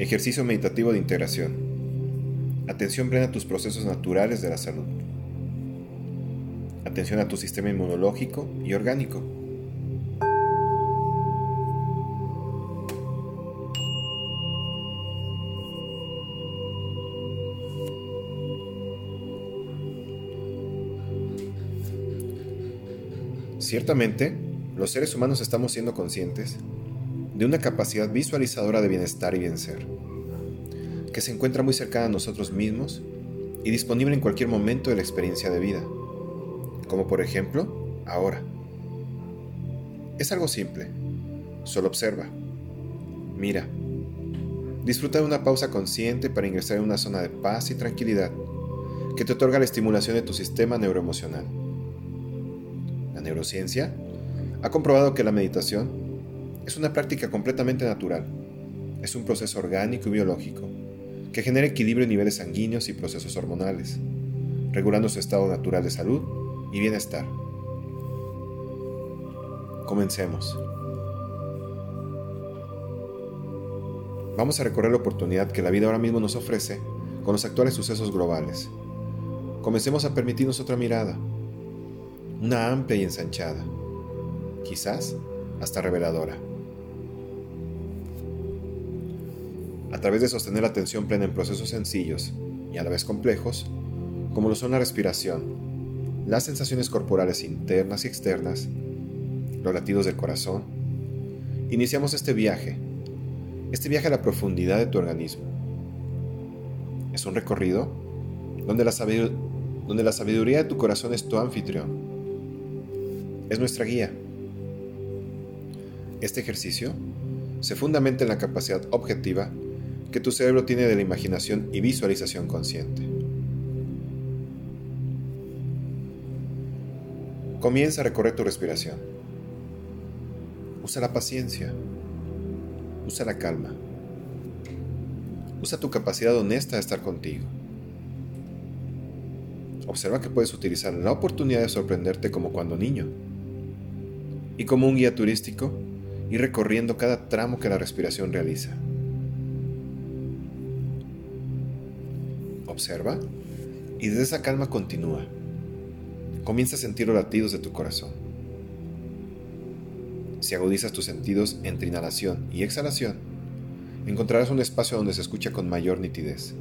Ejercicio meditativo de integración. Atención plena a tus procesos naturales de la salud. Atención a tu sistema inmunológico y orgánico. Ciertamente, los seres humanos estamos siendo conscientes de una capacidad visualizadora de bienestar y bien ser, que se encuentra muy cercana a nosotros mismos y disponible en cualquier momento de la experiencia de vida, como por ejemplo ahora. Es algo simple, solo observa, mira, disfruta de una pausa consciente para ingresar en una zona de paz y tranquilidad que te otorga la estimulación de tu sistema neuroemocional. La neurociencia ha comprobado que la meditación es una práctica completamente natural. Es un proceso orgánico y biológico que genera equilibrio en niveles sanguíneos y procesos hormonales, regulando su estado natural de salud y bienestar. Comencemos. Vamos a recorrer la oportunidad que la vida ahora mismo nos ofrece con los actuales sucesos globales. Comencemos a permitirnos otra mirada, una amplia y ensanchada, quizás hasta reveladora. A través de sostener la atención plena en procesos sencillos y a la vez complejos, como lo son la respiración, las sensaciones corporales internas y externas, los latidos del corazón, iniciamos este viaje, este viaje a la profundidad de tu organismo. Es un recorrido donde la, donde la sabiduría de tu corazón es tu anfitrión es nuestra guía. Este ejercicio se fundamenta en la capacidad objetiva que tu cerebro tiene de la imaginación y visualización consciente. Comienza a recorrer tu respiración. Usa la paciencia. Usa la calma. Usa tu capacidad honesta de estar contigo. Observa que puedes utilizar la oportunidad de sorprenderte como cuando niño y como un guía turístico y recorriendo cada tramo que la respiración realiza. Observa y desde esa calma continúa. Comienza a sentir los latidos de tu corazón. Si agudizas tus sentidos entre inhalación y exhalación, encontrarás un espacio donde se escucha con mayor nitidez.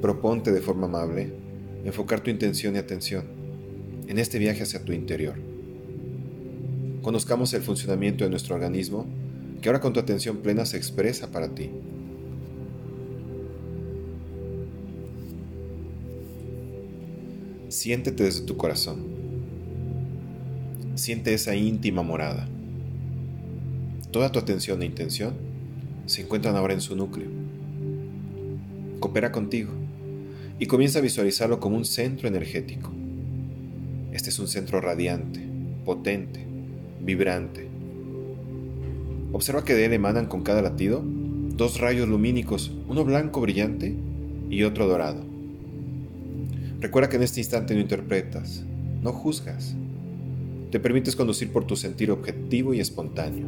Proponte de forma amable enfocar tu intención y atención en este viaje hacia tu interior conozcamos el funcionamiento de nuestro organismo que ahora con tu atención plena se expresa para ti. Siéntete desde tu corazón. Siente esa íntima morada. Toda tu atención e intención se encuentran ahora en su núcleo. Coopera contigo y comienza a visualizarlo como un centro energético. Este es un centro radiante, potente, vibrante. Observa que de él emanan con cada latido dos rayos lumínicos, uno blanco brillante y otro dorado. Recuerda que en este instante no interpretas, no juzgas, te permites conducir por tu sentir objetivo y espontáneo.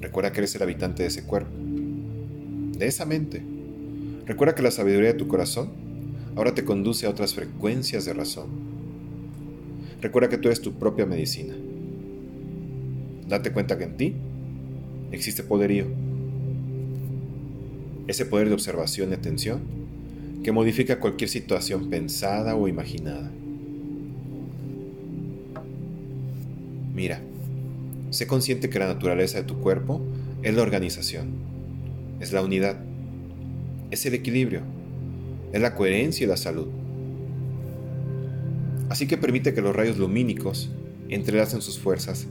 Recuerda que eres el habitante de ese cuerpo, de esa mente. Recuerda que la sabiduría de tu corazón ahora te conduce a otras frecuencias de razón. Recuerda que tú eres tu propia medicina. Date cuenta que en ti existe poderío. Ese poder de observación y atención que modifica cualquier situación pensada o imaginada. Mira, sé consciente que la naturaleza de tu cuerpo es la organización, es la unidad, es el equilibrio, es la coherencia y la salud. Así que permite que los rayos lumínicos entrelacen sus fuerzas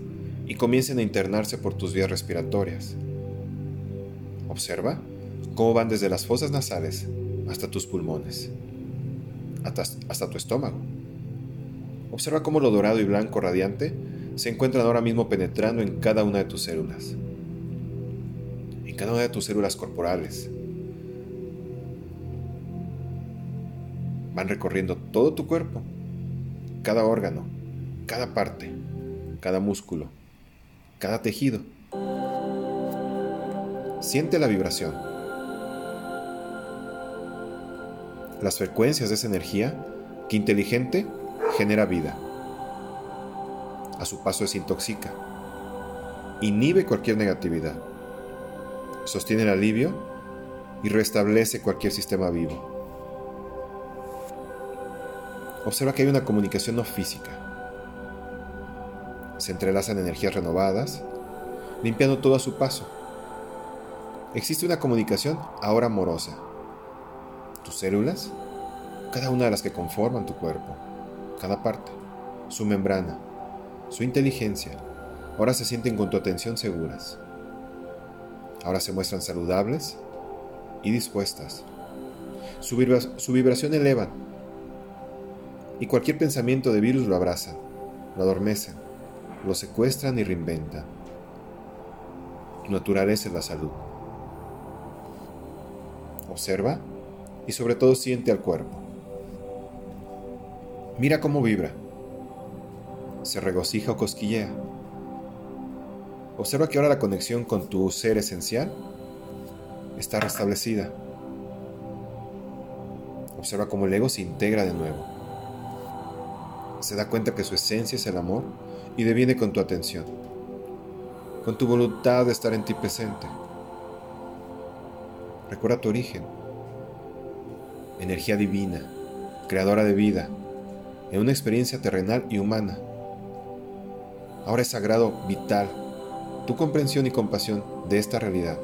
y comiencen a internarse por tus vías respiratorias. Observa cómo van desde las fosas nasales hasta tus pulmones, hasta, tu estómago. Observa cómo lo dorado y blanco radiante se encuentran ahora mismo penetrando en cada una de tus células, en cada una de tus células corporales. Van recorriendo todo tu cuerpo cada órgano, cada parte, cada músculo, cada tejido. Siente la vibración. Las frecuencias de esa energía que inteligente genera vida. A su paso desintoxica. Inhibe cualquier negatividad. Sostiene el alivio y restablece cualquier sistema vivo. Observa que hay una comunicación no física. Se entrelazan energías renovadas, limpiando todo a su paso. Existe una comunicación ahora amorosa. Tus células, cada una de las que conforman tu cuerpo, cada parte, su membrana, su inteligencia, ahora se sienten con tu atención seguras. Ahora se muestran saludables y dispuestas. Su, vibración eleva y cualquier pensamiento de virus lo abraza, lo adormecen, lo secuestran y reinventan. Tu naturaleza es la salud. Observa y sobre todo siente al cuerpo. Mira cómo vibra. Se regocija o cosquillea. Observa que ahora la conexión con tu ser esencial está restablecida. Observa cómo el ego se integra de nuevo se da cuenta que su esencia es el amor y deviene con tu atención, con tu voluntad de estar en ti presente. Recuerda tu origen, energía divina, creadora de vida, en una experiencia terrenal y humana. Ahora es sagrado, vital, tu comprensión y compasión de esta realidad.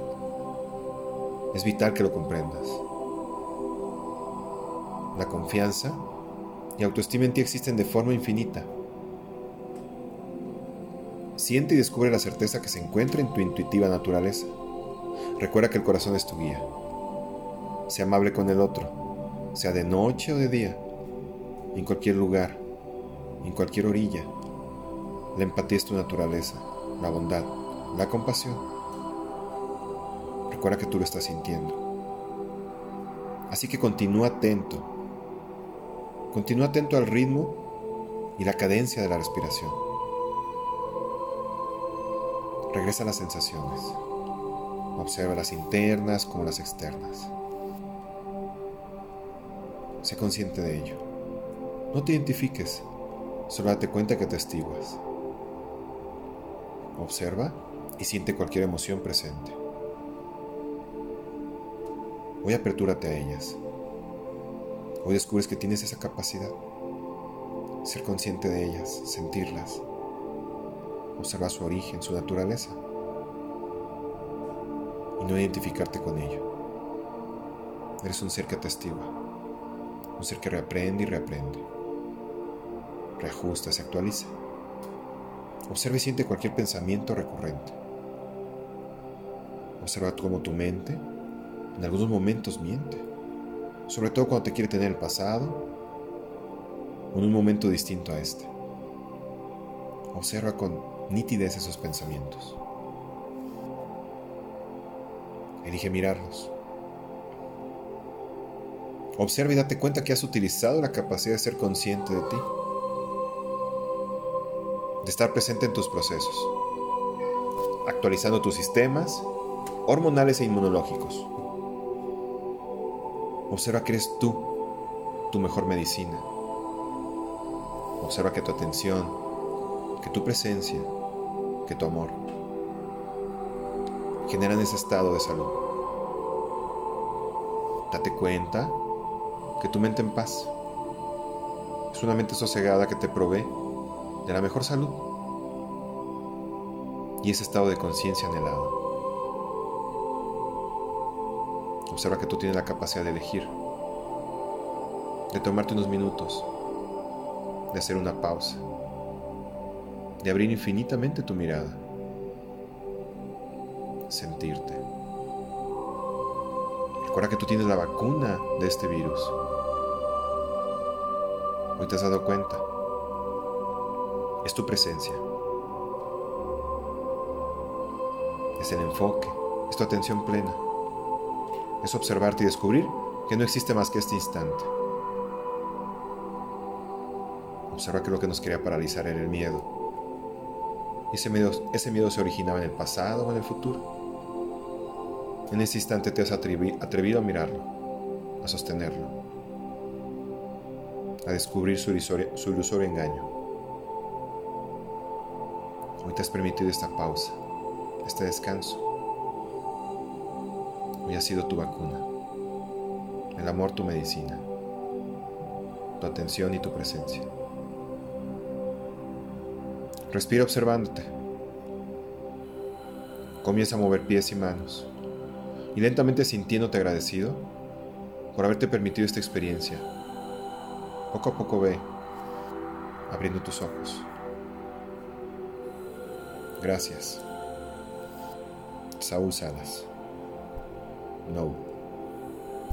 Es vital que lo comprendas. La confianza y autoestima en ti existen de forma infinita. Siente y descubre la certeza que se encuentra en tu intuitiva naturaleza. Recuerda que el corazón es tu guía. Sea amable con el otro, sea de noche o de día, en cualquier lugar, en cualquier orilla. La empatía es tu naturaleza, la bondad, la compasión. Recuerda que tú lo estás sintiendo. Así que continúa atento Continúa atento al ritmo y la cadencia de la respiración. Regresa a las sensaciones. Observa las internas como las externas. Sé consciente de ello. No te identifiques, solo date cuenta que te estiguas. Observa y siente cualquier emoción presente. Hoy apertúrate a ellas. Hoy descubres que tienes esa capacidad. Ser consciente de ellas, sentirlas, observar su origen, su naturaleza y no identificarte con ello. Eres un ser que atestigua, un ser que reaprende y reaprende, reajusta, se actualiza. Observa y siente cualquier pensamiento recurrente. Observa cómo tu mente en algunos momentos miente sobre todo cuando te quiere tener el pasado o en un momento distinto a este. Observa con nitidez esos pensamientos. Elige mirarlos. Observa y date cuenta que has utilizado la capacidad de ser consciente de ti, de estar presente en tus procesos, actualizando tus sistemas hormonales e inmunológicos Observa que eres tú tu mejor medicina. Observa que tu atención, que tu presencia, que tu amor generan ese estado de salud. Date cuenta que tu mente en paz es una mente sosegada que te provee de la mejor salud y ese estado de conciencia anhelado. Observa que tú tienes la capacidad de elegir, de tomarte unos minutos, de hacer una pausa, de abrir infinitamente tu mirada, sentirte. Recuerda que tú tienes la vacuna de este virus. Hoy te has dado cuenta. Es tu presencia. Es el enfoque. Es tu atención plena es observarte y descubrir que no existe más que este instante. Observa que lo que nos quería paralizar era el miedo. Ese miedo, ese miedo se originaba en el pasado o en el futuro. En ese instante te has atrevido a mirarlo, a sostenerlo, a descubrir su ilusorio engaño. Hoy te has permitido esta pausa, este descanso. Hoy ha sido tu vacuna, el amor tu medicina, tu atención y tu presencia. Respira observándote. Comienza a mover pies y manos y lentamente sintiéndote agradecido por haberte permitido esta experiencia. Poco a poco ve abriendo tus ojos. Gracias. Saúl Salas. No.